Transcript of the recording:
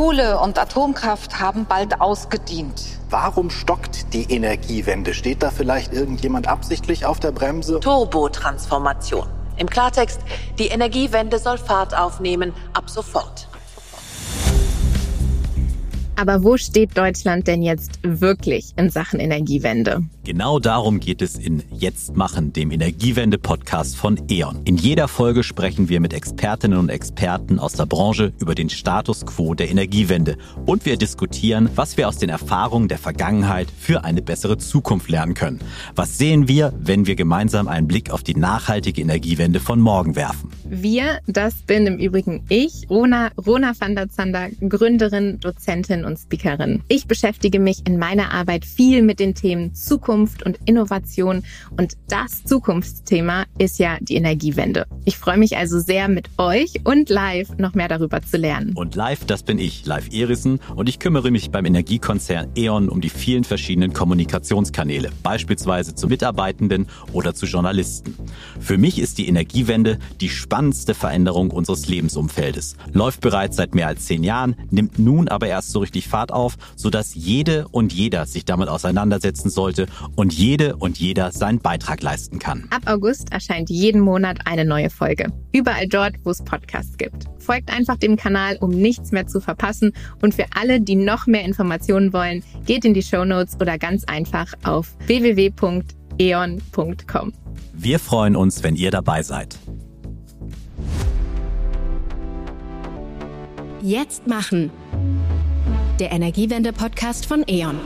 Kohle und Atomkraft haben bald ausgedient. Warum stockt die Energiewende? Steht da vielleicht irgendjemand absichtlich auf der Bremse? Turbotransformation. Im Klartext, die Energiewende soll Fahrt aufnehmen ab sofort. Aber wo steht Deutschland denn jetzt wirklich in Sachen Energiewende? Genau darum geht es in Jetzt machen, dem Energiewende-Podcast von E.ON. In jeder Folge sprechen wir mit Expertinnen und Experten aus der Branche über den Status quo der Energiewende. Und wir diskutieren, was wir aus den Erfahrungen der Vergangenheit für eine bessere Zukunft lernen können. Was sehen wir, wenn wir gemeinsam einen Blick auf die nachhaltige Energiewende von morgen werfen? Wir, das bin im Übrigen ich, Rona, Rona van der Zander, Gründerin, Dozentin und Speakerin. Ich beschäftige mich in meiner Arbeit viel mit den Themen Zukunft und Innovation und das Zukunftsthema ist ja die Energiewende. Ich freue mich also sehr mit euch und live noch mehr darüber zu lernen. Und live, das bin ich, Live Erissen und ich kümmere mich beim Energiekonzern E.ON um die vielen verschiedenen Kommunikationskanäle, beispielsweise zu Mitarbeitenden oder zu Journalisten. Für mich ist die Energiewende die spannendste Veränderung unseres Lebensumfeldes, läuft bereits seit mehr als zehn Jahren, nimmt nun aber erst so richtig richtig Fahrt auf, sodass jede und jeder sich damit auseinandersetzen sollte und jede und jeder seinen Beitrag leisten kann. Ab August erscheint jeden Monat eine neue Folge. Überall dort, wo es Podcasts gibt. Folgt einfach dem Kanal, um nichts mehr zu verpassen. Und für alle, die noch mehr Informationen wollen, geht in die Show Notes oder ganz einfach auf www.eon.com. Wir freuen uns, wenn ihr dabei seid. Jetzt machen der Energiewende-Podcast von E.ON.